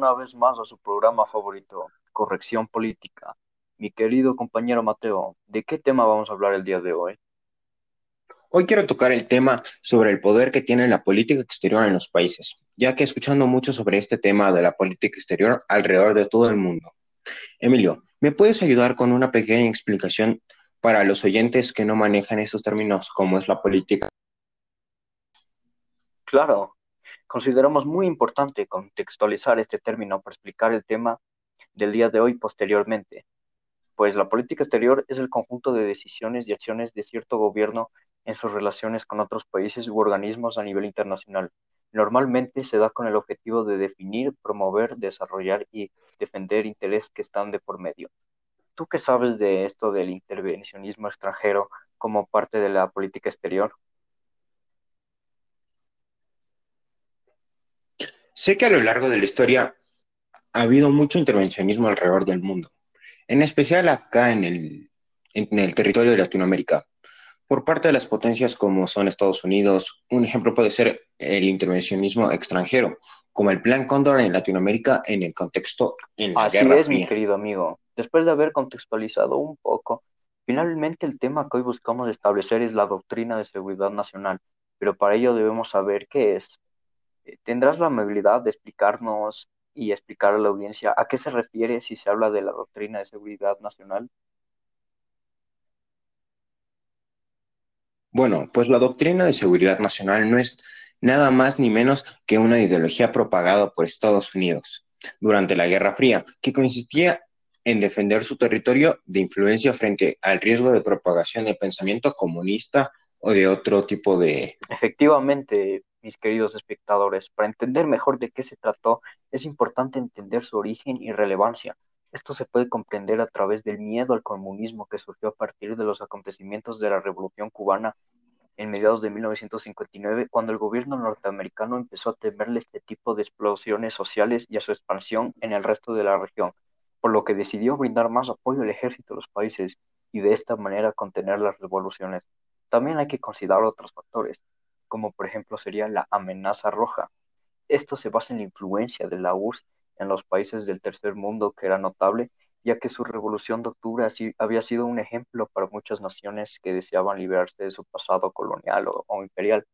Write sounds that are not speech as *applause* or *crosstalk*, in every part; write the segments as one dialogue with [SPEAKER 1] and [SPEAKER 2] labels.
[SPEAKER 1] una vez más a su programa favorito, Corrección Política. Mi querido compañero Mateo, ¿de qué tema vamos a hablar el día de hoy?
[SPEAKER 2] Hoy quiero tocar el tema sobre el poder que tiene la política exterior en los países, ya que escuchando mucho sobre este tema de la política exterior alrededor de todo el mundo. Emilio, ¿me puedes ayudar con una pequeña explicación para los oyentes que no manejan esos términos como es la política?
[SPEAKER 1] Claro, consideramos muy importante contextualizar este término para explicar el tema del día de hoy posteriormente, pues la política exterior es el conjunto de decisiones y acciones de cierto gobierno en sus relaciones con otros países u organismos a nivel internacional. Normalmente se da con el objetivo de definir, promover, desarrollar y defender intereses que están de por medio. ¿Tú qué sabes de esto del intervencionismo extranjero como parte de la política exterior?
[SPEAKER 2] Sé que a lo largo de la historia ha habido mucho intervencionismo alrededor del mundo, en especial acá en el, en el territorio de Latinoamérica, por parte de las potencias como son Estados Unidos. Un ejemplo puede ser el intervencionismo extranjero, como el Plan Cóndor en Latinoamérica en el contexto en la
[SPEAKER 1] Así es, mi querido amigo. Después de haber contextualizado un poco, finalmente el tema que hoy buscamos establecer es la doctrina de seguridad nacional, pero para ello debemos saber qué es, ¿Tendrás la amabilidad de explicarnos y explicar a la audiencia a qué se refiere si se habla de la doctrina de seguridad nacional?
[SPEAKER 2] Bueno, pues la doctrina de seguridad nacional no es nada más ni menos que una ideología propagada por Estados Unidos durante la Guerra Fría, que consistía en defender su territorio de influencia frente al riesgo de propagación de pensamiento comunista o de otro tipo de...
[SPEAKER 1] Efectivamente, mis queridos espectadores. Para entender mejor de qué se trató, es importante entender su origen y relevancia. Esto se puede comprender a través del miedo al comunismo que surgió a partir de los acontecimientos de la Revolución cubana en mediados de 1959, cuando el gobierno norteamericano empezó a temerle este tipo de explosiones sociales y a su expansión en el resto de la región, por lo que decidió brindar más apoyo al ejército de los países y de esta manera contener las revoluciones. También hay que considerar otros factores, como por ejemplo sería la amenaza roja. Esto se basa en la influencia de la URSS en los países del tercer mundo, que era notable, ya que su revolución de octubre había sido un ejemplo para muchas naciones que deseaban liberarse de su pasado colonial o, imperial.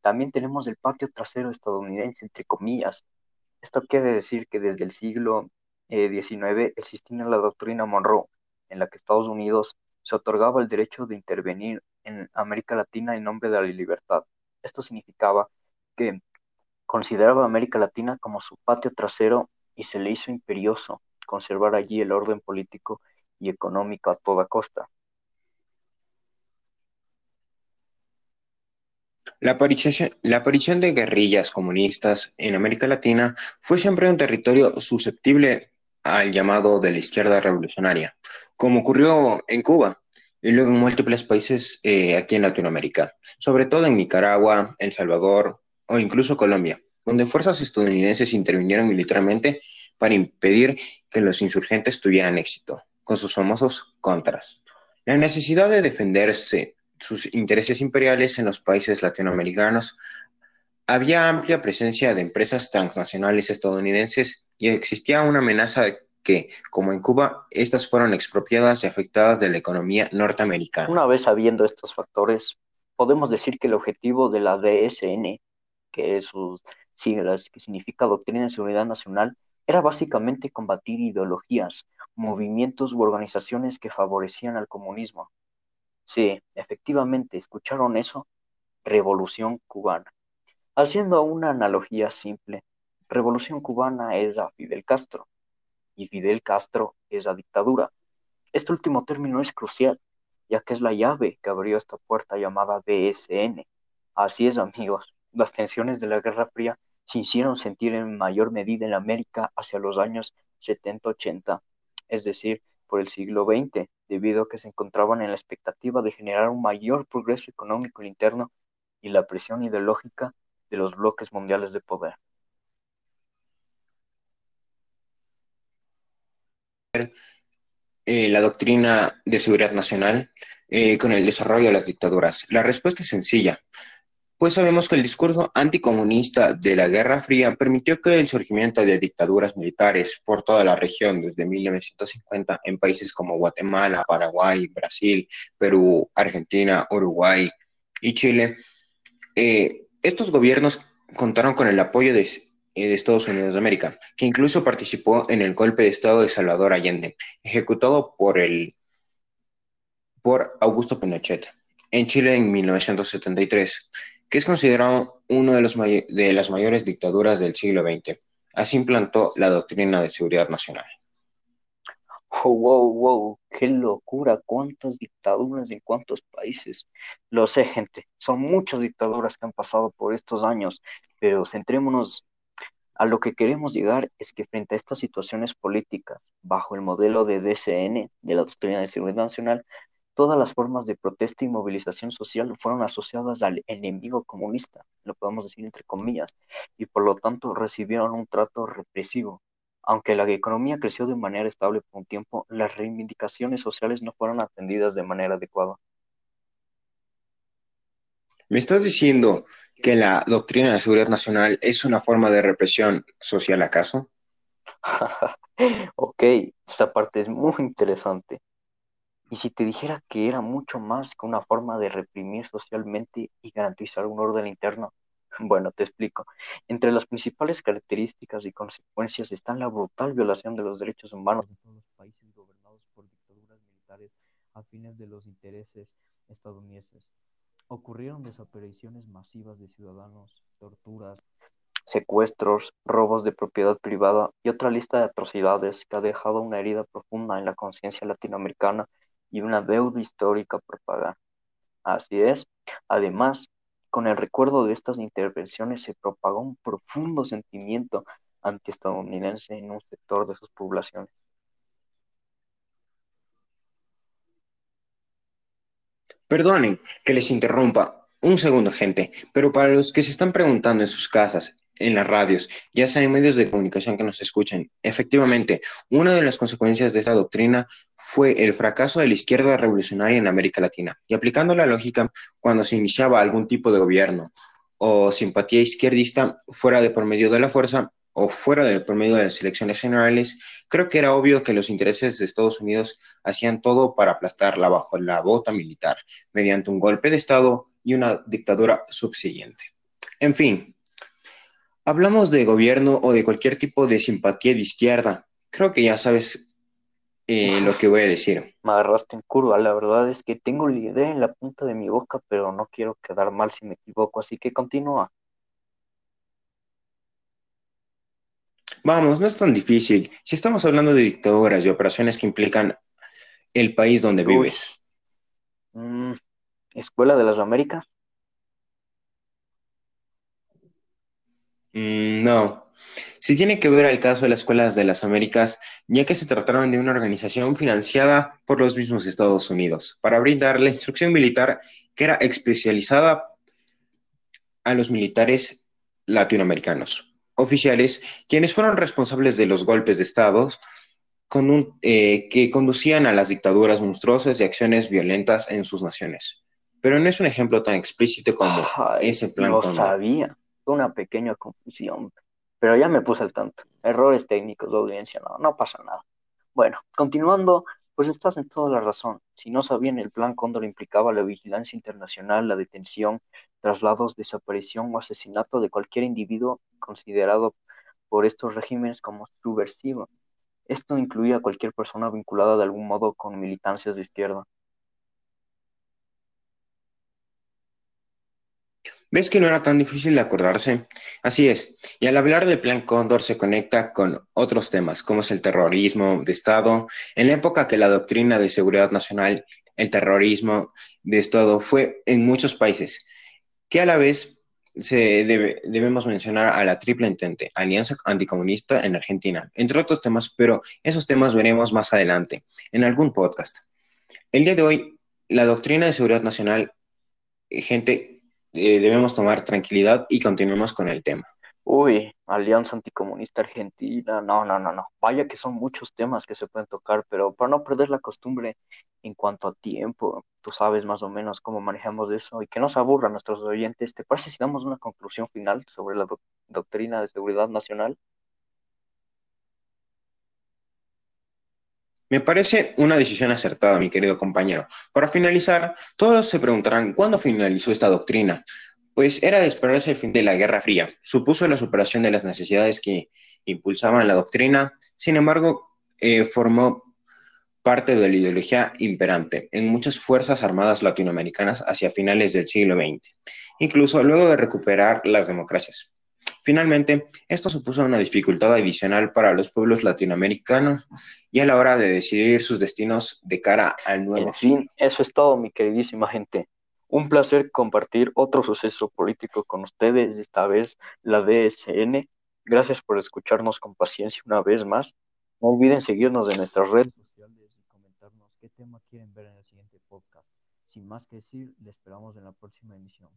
[SPEAKER 1] También tenemos el patio trasero estadounidense, entre comillas. Esto quiere decir que desde el siglo XIX eh, existía la doctrina Monroe, en la que Estados Unidos se otorgaba el derecho de intervenir en América Latina en nombre de la libertad. Esto significaba que consideraba América Latina como su patio trasero y se le hizo imperioso conservar allí el orden político y económico a toda costa.
[SPEAKER 2] La aparición, la aparición, de guerrillas comunistas en América Latina fue siempre un territorio susceptible al llamado de la izquierda revolucionaria, como ocurrió en Cuba y luego en múltiples países eh, aquí en Latinoamérica, sobre todo en Nicaragua, El Salvador o incluso Colombia, donde fuerzas estadounidenses intervinieron militarmente para impedir que los insurgentes tuvieran éxito, con sus famosos contras. La necesidad de defenderse sus intereses imperiales en los países latinoamericanos había amplia presencia de empresas transnacionales estadounidenses y existía una amenaza que, como en Cuba, estas fueron expropiadas y afectadas de la economía norteamericana.
[SPEAKER 1] Una vez sabiendo estos factores, podemos decir que el objetivo de la DSN, que es sus siglas, que significa Doctrina de Seguridad Nacional, era básicamente combatir ideologías, movimientos u organizaciones que favorecían al comunismo. Sí, efectivamente, ¿escucharon eso? Revolución cubana. Haciendo una analogía simple, Revolución cubana es a Fidel Castro, y Fidel Castro es la dictadura. Este último término es crucial, ya que es la llave que abrió esta puerta llamada DSN. Así es, amigos, las tensiones de la Guerra Fría se hicieron sentir en mayor medida en América hacia los años 70-80, es decir, por el siglo XX, debido a que se encontraban en la expectativa de generar un mayor progreso económico interno y la presión ideológica de los bloques mundiales de poder.
[SPEAKER 2] Eh, la doctrina de seguridad nacional eh, con el desarrollo de las dictaduras? La respuesta es sencilla. pues sabemos que el discurso anticomunista de la Guerra Fría permitió que el surgimiento de dictaduras militares por toda la región desde 1950 en países como Guatemala, Paraguay, Brasil, Perú, Argentina, Uruguay y Chile. Eh, estos gobiernos contaron con el apoyo de, de Estados Unidos de América, que incluso participó en el golpe de Estado de Salvador Allende, ejecutado por, el, por Augusto Pinochet en Chile en 1973 que es considerado una de, los de las mayores dictaduras del siglo XX. Así implantó la doctrina de seguridad nacional.
[SPEAKER 1] Oh, wow, wow, qué locura, cuántas dictaduras en cuántos países. Lo sé, gente, son muchas dictaduras que han pasado por estos años, pero centrémonos a lo que queremos llegar es que frente a estas situaciones políticas, bajo el modelo de DCN, de la Doctrina de Seguridad Nacional, Todas las formas de protesta y movilización social fueron asociadas al enemigo comunista, lo podemos decir entre comillas, y por lo tanto recibieron un trato represivo. Aunque la economía creció de manera estable por un tiempo, las reivindicaciones sociales no fueron atendidas de manera adecuada.
[SPEAKER 2] ¿Me estás diciendo que la doctrina de seguridad nacional es una forma de represión social acaso? *laughs*
[SPEAKER 1] ok, esta parte es muy interesante. Y si te dijera que era mucho más que una forma de reprimir socialmente y garantizar un orden interno, bueno, te explico. Entre las principales características y consecuencias están la brutal violación de los derechos humanos en todos los países gobernados por dictaduras militares a fines de los intereses estadounidenses. Ocurrieron desapariciones masivas de ciudadanos, torturas, secuestros, robos de propiedad privada y otra lista de atrocidades que ha dejado una herida profunda en la conciencia latinoamericana y una deuda histórica por pagar. Así es. Además, con el recuerdo de estas intervenciones se propagó un profundo sentimiento antiestadounidense en un sector de sus poblaciones.
[SPEAKER 2] Perdonen que les interrumpa un segundo, gente, pero para los que se están preguntando en sus casas, en las radios, ya sea en medios de comunicación que nos escuchen. Efectivamente, una de las consecuencias de esta doctrina fue el fracaso de la izquierda revolucionaria en América Latina. Y aplicando la lógica, cuando se iniciaba algún tipo de gobierno o simpatía izquierdista fuera de por medio de la fuerza o fuera de por medio de las elecciones generales, creo que era obvio que los intereses de Estados Unidos hacían todo para aplastarla bajo la bota militar, mediante un golpe de Estado y una dictadura subsiguiente. En fin, hablamos de gobierno o de cualquier tipo de simpatía de izquierda, creo que ya sabes eh, lo que voy a decir.
[SPEAKER 1] Me agarraste en curva, la verdad es que tengo la idea en la punta de mi boca, pero no quiero quedar mal si me equivoco, así que continúa.
[SPEAKER 2] Vamos, no es tan difícil. Si estamos hablando de dictaduras y operaciones que implican el país donde vives.
[SPEAKER 1] Mm, ¿Escuela de las Américas?
[SPEAKER 2] Mm, no. Sí tiene que ver al caso de las escuelas de las Américas, ya que se trataron de una organización financiada por los mismos Estados Unidos para brindar la instrucción militar que era especializada a los militares latinoamericanos, oficiales, quienes fueron responsables de los golpes de Estado con un, eh, que conducían a las dictaduras monstruosas y acciones violentas en sus naciones. Pero no es un ejemplo tan explícito como ese plan.
[SPEAKER 1] Lo sabía una pequeña confusión, pero ya me puse al tanto. Errores técnicos de audiencia, no, no pasa nada. Bueno, continuando, pues estás en toda la razón. Si no sabían, el plan Cóndor implicaba la vigilancia internacional, la detención, traslados, desaparición o asesinato de cualquier individuo considerado por estos regímenes como subversivo. Esto incluía a cualquier persona vinculada de algún modo con militancias de izquierda.
[SPEAKER 2] ¿Ves que no era tan difícil de acordarse? Así es, y al hablar del Plan Cóndor se conecta con otros temas, como es el terrorismo de Estado. En la época que la doctrina de seguridad nacional, el terrorismo de Estado fue en muchos países, que a la vez se debemos mencionar a la triple entente, Alianza Anticomunista en Argentina, entre otros temas, pero esos temas veremos más adelante, en algún podcast. El día de hoy, la doctrina de seguridad nacional, gente, eh, debemos tomar tranquilidad y continuemos con el tema.
[SPEAKER 1] Uy, Alianza Anticomunista Argentina, no, no, no, no. Vaya que son muchos temas que se pueden tocar, pero para no perder la costumbre en cuanto a tiempo, tú sabes más o menos cómo manejamos eso y que no se aburran nuestros oyentes. ¿Te parece si damos una conclusión final sobre la doc- doctrina de seguridad nacional?
[SPEAKER 2] Me parece una decisión acertada, mi querido compañero. Para finalizar, todos se preguntarán cuándo finalizó esta doctrina. Pues era de esperarse el fin de la Guerra Fría. Supuso la superación de las necesidades que impulsaban la doctrina. Sin embargo, eh, formó parte de la ideología imperante en muchas fuerzas armadas latinoamericanas hacia finales del siglo XX, incluso luego de recuperar las democracias. Finalmente, esto supuso una dificultad adicional para los pueblos latinoamericanos y a la hora de decidir sus destinos de cara al nuevo
[SPEAKER 1] En fin, eso es todo, mi queridísima gente. Un placer compartir otro suceso político con ustedes, esta vez la DSN. Gracias por escucharnos con paciencia una vez más. No olviden seguirnos en nuestras redes sociales y comentarnos qué tema quieren ver en el siguiente podcast. Sin más que decir, le esperamos en la próxima emisión.